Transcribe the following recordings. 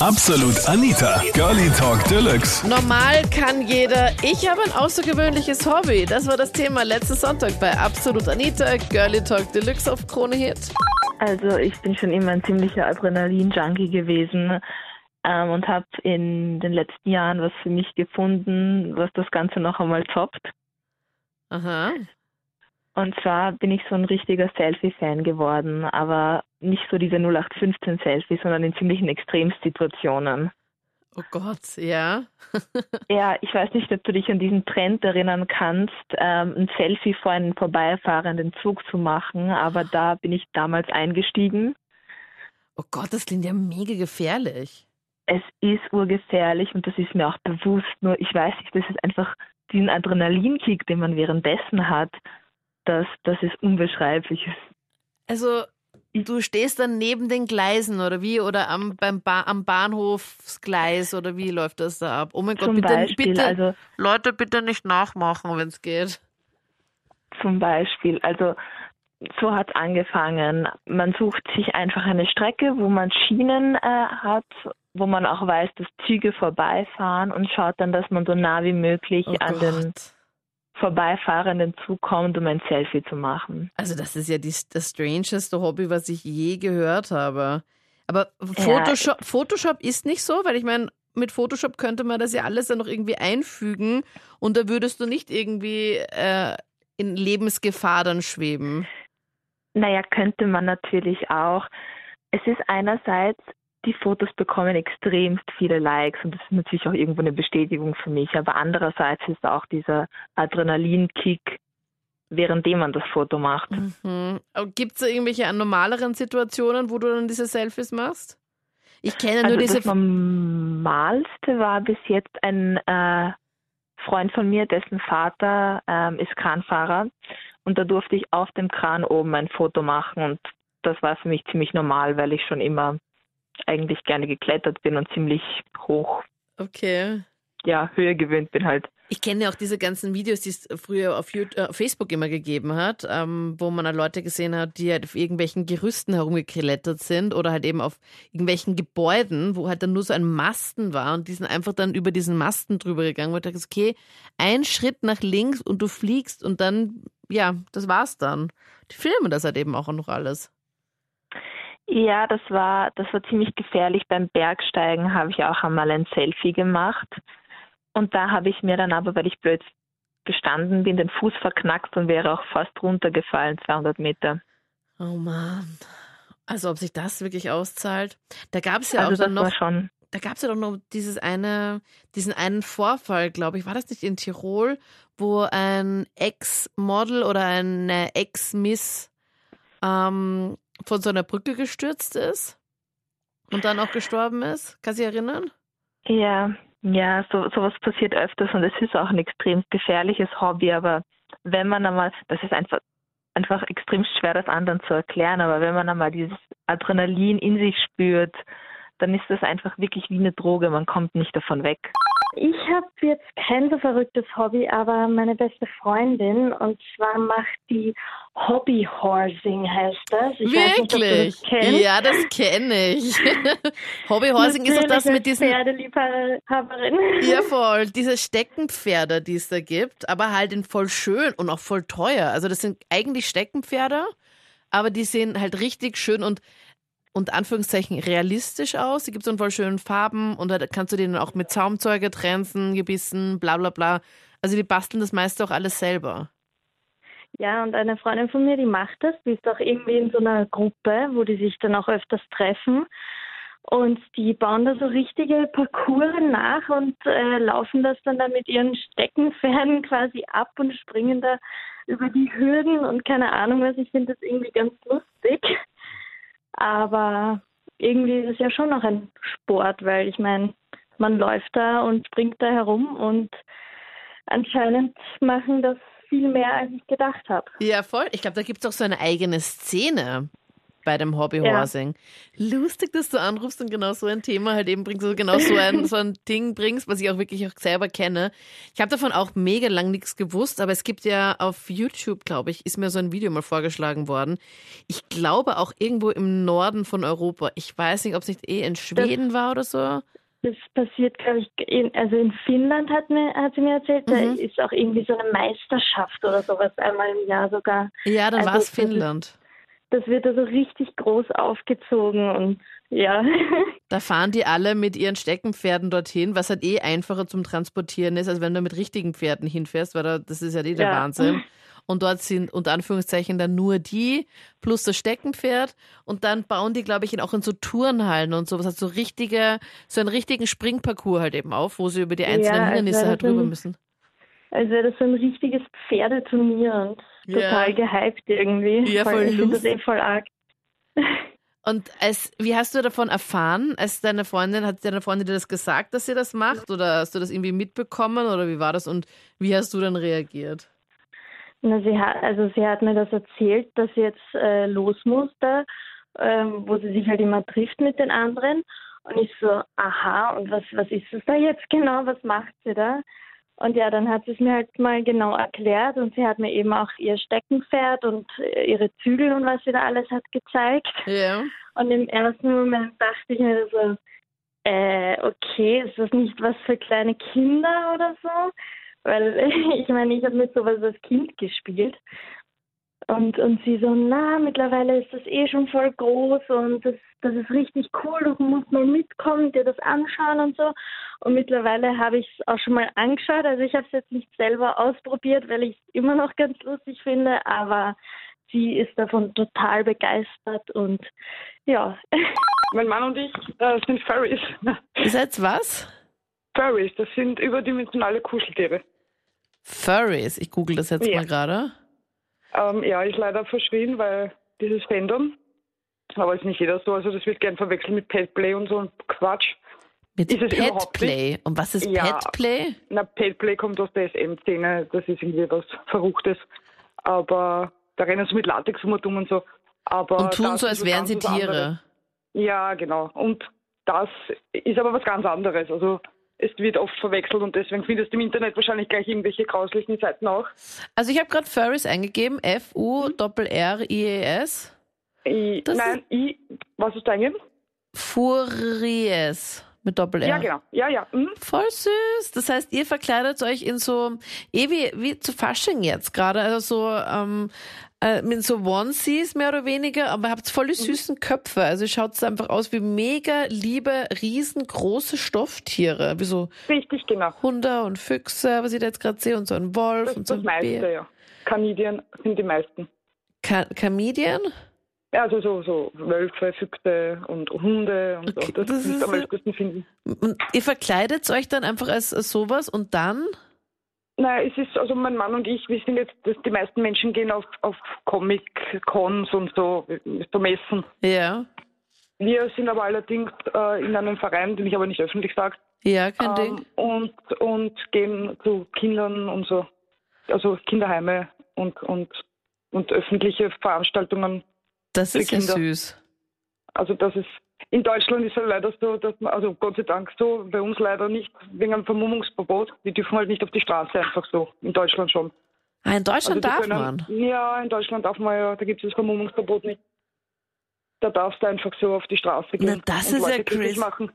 Absolut Anita, Girlie Talk Deluxe. Normal kann jeder. Ich habe ein außergewöhnliches Hobby. Das war das Thema letzten Sonntag bei Absolut Anita, Girlie Talk Deluxe auf Krone Hit. Also ich bin schon immer ein ziemlicher Adrenalin-Junkie gewesen ähm, und habe in den letzten Jahren was für mich gefunden, was das Ganze noch einmal toppt. Aha. Und zwar bin ich so ein richtiger Selfie-Fan geworden, aber nicht so diese 0815-Selfies, sondern in ziemlichen Extremsituationen. Oh Gott, ja. Ja, ich weiß nicht, ob du dich an diesen Trend erinnern kannst, ähm, ein Selfie vor einem vorbeifahrenden Zug zu machen, aber da bin ich damals eingestiegen. Oh Gott, das klingt ja mega gefährlich. Es ist urgefährlich und das ist mir auch bewusst, nur ich weiß nicht, das ist einfach diesen Adrenalinkick, den man währenddessen hat, das, das ist unbeschreiblich. Also, du stehst dann neben den Gleisen oder wie? Oder am, beim ba am Bahnhofsgleis oder wie läuft das da ab? Oh mein Gott, Zum bitte, Beispiel, bitte, also Leute, bitte nicht nachmachen, wenn es geht. Zum Beispiel, also so hat es angefangen. Man sucht sich einfach eine Strecke, wo man Schienen äh, hat, wo man auch weiß, dass Züge vorbeifahren und schaut dann, dass man so nah wie möglich Oh an den Gott. Vorbeifahrenden Zug kommt, um ein Selfie zu machen. Also, das ist ja die, das strangeste Hobby, was ich je gehört habe. Aber Photoshop, Photoshop ist nicht so, weil ich meine, mit Photoshop könnte man das ja alles dann noch irgendwie einfügen und da würdest du nicht irgendwie äh, in Lebensgefahr dann schweben. Naja, könnte man natürlich auch. Es ist einerseits, die Fotos bekommen extremst viele Likes und das ist natürlich auch irgendwo eine Bestätigung für mich, aber andererseits ist auch dieser Adrenalinkick, währenddem man das Foto macht. Mhm. Gibt es irgendwelche normaleren Situationen, wo du dann diese Selfies machst? Ich kenne nur Also diese. das Normalste war bis jetzt ein äh, Freund von mir, dessen Vater ähm, ist Kranfahrer und da durfte ich auf dem Kran oben ein Foto machen und das war für mich ziemlich normal, weil ich schon immer eigentlich gerne geklettert bin und ziemlich hoch, Okay. ja, Höhe gewöhnt bin halt. Ich kenne ja auch diese ganzen Videos, die es früher auf, YouTube, äh, Facebook immer gegeben hat, ähm, wo man halt Leute gesehen hat, die halt auf irgendwelchen Gerüsten herumgeklettert sind oder halt eben auf irgendwelchen Gebäuden, wo halt dann nur so ein Masten war und die sind einfach dann über diesen Masten drüber gegangen, wo ich dachte, okay, ein Schritt nach links und du fliegst und dann, ja, das war's dann. Die filmen das halt eben auch noch alles. Ja, das war, das war ziemlich gefährlich. Beim Bergsteigen habe ich auch einmal ein Selfie gemacht. Und da habe ich mir dann aber, weil ich blöd gestanden bin, den Fuß verknackt und wäre auch fast runtergefallen, 200 Meter. Oh Mann. Also ob sich das wirklich auszahlt. Da gab es ja also auch dann noch, schon, da gab es ja doch noch dieses eine, diesen einen Vorfall, glaube ich, war das nicht in Tirol, wo ein Ex-Model oder eine Ex-Miss ähm, von so einer Brücke gestürzt ist und dann auch gestorben ist? Kann sich erinnern? ja, ja, so, sowas passiert öfters und es ist auch ein extrem gefährliches Hobby, aber wenn man einmal, das ist einfach, einfach extrem schwer, das anderen zu erklären, aber wenn man einmal dieses Adrenalin in sich spürt, dann ist das einfach wirklich wie eine Droge, man kommt nicht davon weg. Ich habe jetzt kein so verrücktes Hobby, aber meine beste Freundin und zwar macht die Hobbyhorsing heißt das. Ich weiß nicht, Wirklich? das. Ja, das kenne ich. Hobbyhorsing ist doch das mit diesen Pferdeliebhaberin. Ja, voll. Diese Steckenpferde, die es da gibt, aber halt in voll schön und auch voll teuer. Also das sind eigentlich Steckenpferde, aber die sehen halt richtig schön und unter Anführungszeichen realistisch aus. Die gibt es in voll schönen Farben und da kannst du denen auch mit Zaumzeuge trenzen, gebissen, bla bla bla. Also die basteln das meiste auch alles selber. Ja, und eine Freundin von mir, die macht das. Die ist auch irgendwie in so einer Gruppe, wo die sich dann auch öfters treffen. Und die bauen da so richtige Parcours nach und äh, laufen das dann da mit ihren Steckenpferden quasi ab und springen da über die Hürden und keine Ahnung was. Ich finde das irgendwie ganz lustig. Aber irgendwie ist es ja schon noch ein Sport, weil ich meine, man läuft da und springt da herum und anscheinend machen das viel mehr, als ich gedacht habe. Ja, voll. Ich glaube, da gibt es auch so eine eigene Szene. Bei dem Hobbyhorsing. Ja. Lustig, dass du anrufst und genau so ein Thema halt eben bringst, so genau so ein, so ein Ding bringst, was ich auch wirklich auch selber kenne. Ich habe davon auch mega lang nichts gewusst, aber es gibt ja auf YouTube, glaube ich, ist mir so ein Video mal vorgeschlagen worden. Ich glaube auch irgendwo im Norden von Europa. Ich weiß nicht, ob es nicht eh in Schweden das, war oder so. Das passiert, glaube ich, in, also in Finnland hat, mir, hat sie mir erzählt, mhm. da ist auch irgendwie so eine Meisterschaft oder sowas einmal im Jahr sogar. Ja, dann also, war es Finnland. Das, das wird also richtig groß aufgezogen und ja. Da fahren die alle mit ihren Steckenpferden dorthin, was halt eh einfacher zum Transportieren ist, als wenn du mit richtigen Pferden hinfährst, weil da, das ist ja eh der ja. Wahnsinn. Und dort sind unter Anführungszeichen dann nur die plus das Steckenpferd. Und dann bauen die, glaube ich, auch in so Turnhallen und sowas, also so richtige, so einen richtigen Springparcours halt eben auf, wo sie über die einzelnen ja, Hindernisse halt rüber müssen. Also wäre das so ein richtiges Pferdeturnier und total ja. gehypt irgendwie. Ja, voll, voll ich das eh voll arg. Und als, wie hast du davon erfahren, als deine Freundin, hat deine Freundin dir das gesagt, dass sie das macht? Oder hast du das irgendwie mitbekommen? Oder wie war das? Und wie hast du dann reagiert? Na, sie hat, also sie hat mir das erzählt, dass sie jetzt äh, los musste, ähm, wo sie sich halt immer trifft mit den anderen. Und ich so, aha, und was, was ist es da jetzt genau? Was macht sie da? Und ja, dann hat sie es mir halt mal genau erklärt und sie hat mir eben auch ihr Steckenpferd und äh, ihre Zügel und was sie da alles hat gezeigt. Ja. Und im ersten Moment dachte ich mir so, äh, okay, ist das nicht was für kleine Kinder oder so? Weil ich meine, ich habe mit sowas als Kind gespielt. Und, und sie so, na, mittlerweile ist das eh schon voll groß und das, das ist richtig cool, du musst mal mitkommen, dir das anschauen und so. Und mittlerweile habe ich es auch schon mal angeschaut. Also ich habe es jetzt nicht selber ausprobiert, weil ich es immer noch ganz lustig finde, aber sie ist davon total begeistert und ja. Mein Mann und ich äh, sind Furries. Ihr seid was? Furries, das sind überdimensionale Kuscheltiere. Furries, ich google das jetzt ja. mal gerade. Ähm, ja, ist leider verschrien, weil dieses Fandom, aber ist nicht jeder so, also das wird gern verwechselt mit Petplay und so ein Quatsch. Mit Petplay? Und was ist ja, Petplay? Na, Petplay kommt aus der SM-Szene, das ist irgendwie was Verruchtes. Aber da rennen sie mit Latex um und so. Aber und tun so, als wären sie Tiere. Anderes. Ja, genau. Und das ist aber was ganz anderes. Also es wird oft verwechselt und deswegen findest du im Internet wahrscheinlich gleich irgendwelche grauslichen Seiten auch. Also ich habe gerade Furries eingegeben, F-U-R-R-I-E-S. Nein, I, was hast du eingegeben? Furies mit Doppel-R. Ja, genau. Ja, ja. Mhm. Voll süß. Das heißt, ihr verkleidet euch in so, eh wie, wie zu Fasching jetzt gerade, also so ähm, äh, mit so Onesies mehr oder weniger, aber habt voll die mhm. süßen Köpfe. Also schaut es einfach aus wie mega liebe, riesengroße Stofftiere. Wie so Richtig, genau. Hunde und Füchse, was ich da jetzt gerade sehe, und so ein Wolf das, und so ein das meiste, Bär. ja. Kanidien sind die meisten. Ka Kamidien? Ja, also so, so Wölfe, Füchse und Hunde und okay, so. Das, das ist am öftesten finden. Und ihr verkleidet euch dann einfach als, als sowas und dann? Nein, es ist, also mein Mann und ich, wir sind jetzt, die meisten Menschen gehen auf, auf Comic-Cons und so, so Messen. Ja. Wir sind aber allerdings äh, in einem Verein, den ich aber nicht öffentlich sage. Ja, kein ähm, Ding. Und, und gehen zu Kindern und so, also Kinderheime und, und, und öffentliche Veranstaltungen. Das ist ja süß. Also das ist in Deutschland ist es halt leider so, dass man, also Gott sei Dank so, bei uns leider nicht, wegen einem Vermummungsverbot. Wir dürfen halt nicht auf die Straße einfach so. In Deutschland schon. Ah, in Deutschland also darf können, man? Ja, in Deutschland darf man ja, da gibt es das Vermummungsverbot nicht. Da darfst du einfach so auf die Straße gehen. Na, das ist Leute ja crazy.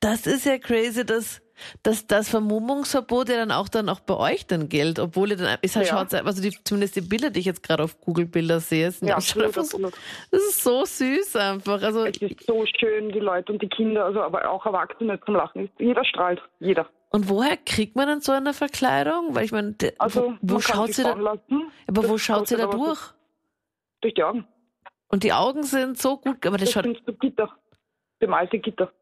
Das ist ja crazy, dass dass das Vermummungsverbot ja dann auch dann auch bei euch dann gilt, obwohl ihr dann ist halt ja. schaut, also die, zumindest die Bilder, die ich jetzt gerade auf Google Bilder sehe, sind ja, absolut, absolut. das ist so süß einfach. Also es ist so schön, die Leute und die Kinder, also aber auch Erwachsene zum Lachen. Jeder strahlt, jeder. Und woher kriegt man denn so eine Verkleidung? Weil ich meine, also, wo, wo schaut sie da? Lassen. Aber wo schaut sie da durch? Durch die Augen. Und die Augen sind so gut, aber das, das schaut. Sind so Gitter, bemalte Gitter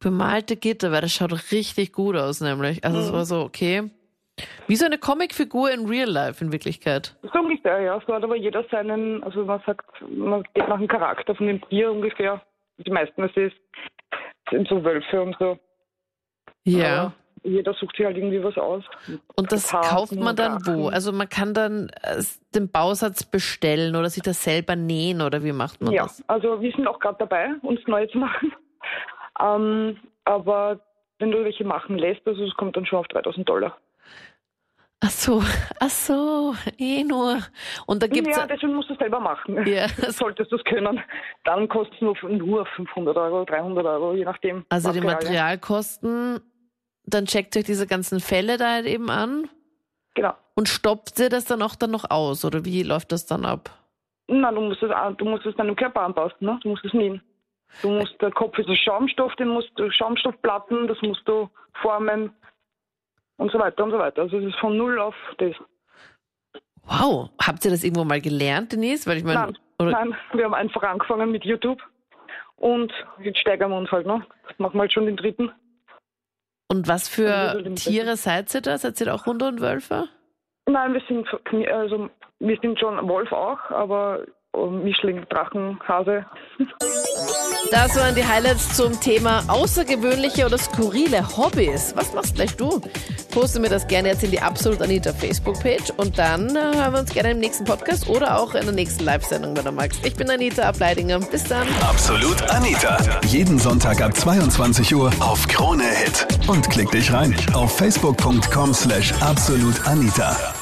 bemalte Gitter, weil das schaut richtig gut aus, nämlich. Also es mhm. war so, okay. Wie so eine Comicfigur in Real Life in Wirklichkeit. So ungefähr, ja. So hat aber jeder seinen, also man sagt, man geht nach dem Charakter von dem Tier ungefähr. Die meisten, es ist, sind so Wölfe und so. Ja. jeder sucht sich halt irgendwie was aus. Und das Karten kauft man dann wo? Also man kann dann äh, den Bausatz bestellen oder sich das selber nähen oder wie macht man Ja, das? also wir sind auch gerade dabei, uns neue zu machen. Ähm, aber wenn du welche machen lässt, also es kommt dann schon auf 3000 Dollar. Ach so, ach so, eh nur. Und da gibt's ja, deswegen musst du es selber machen. Ja. Solltest du es können. Dann kostet es nur, nur 500 Euro, 300 Euro, je nachdem. also die Materialien. Materialkosten, dann checkt ihr euch diese ganzen Fälle da halt eben an Genau. und stoppt ihr das dann auch dann noch aus oder wie läuft das dann ab? Nein, du musst es, an- du musst es deinem Körper anpassen, ne? Du musst es nähen. Du musst, der Kopf ist aus Schaumstoff, den musst du Schaumstoffplatten, das musst du formen und so weiter und so weiter. Also es ist von null auf das. Wow, habt ihr das irgendwo mal gelernt, Denise? Weil ich meine, Nein, nein, wir haben einfach angefangen mit YouTube und jetzt steigern wir uns halt, ne? Das machen wir halt schon den dritten. und was Also für im Tiere seid ihr da? Seid ihr da auch Hunde und Wölfe? Nein, wir sind also wir sind schon Wolf auch, aber äh, Mischling, Drachen, Hase. Das waren die Highlights zum Thema außergewöhnliche oder skurrile Hobbys. Was machst gleich du? Poste mir das gerne jetzt in die Absolut Anita Facebook-Page und dann äh, hören wir uns gerne im nächsten Podcast oder auch in der nächsten Live-Sendung, wenn du magst. Ich bin Anita Ableidinger. Bis dann. Absolut Anita. Jeden Sonntag ab 22 Uhr auf Krone Hit. Und klick dich rein auf facebook.com slash absolutanita.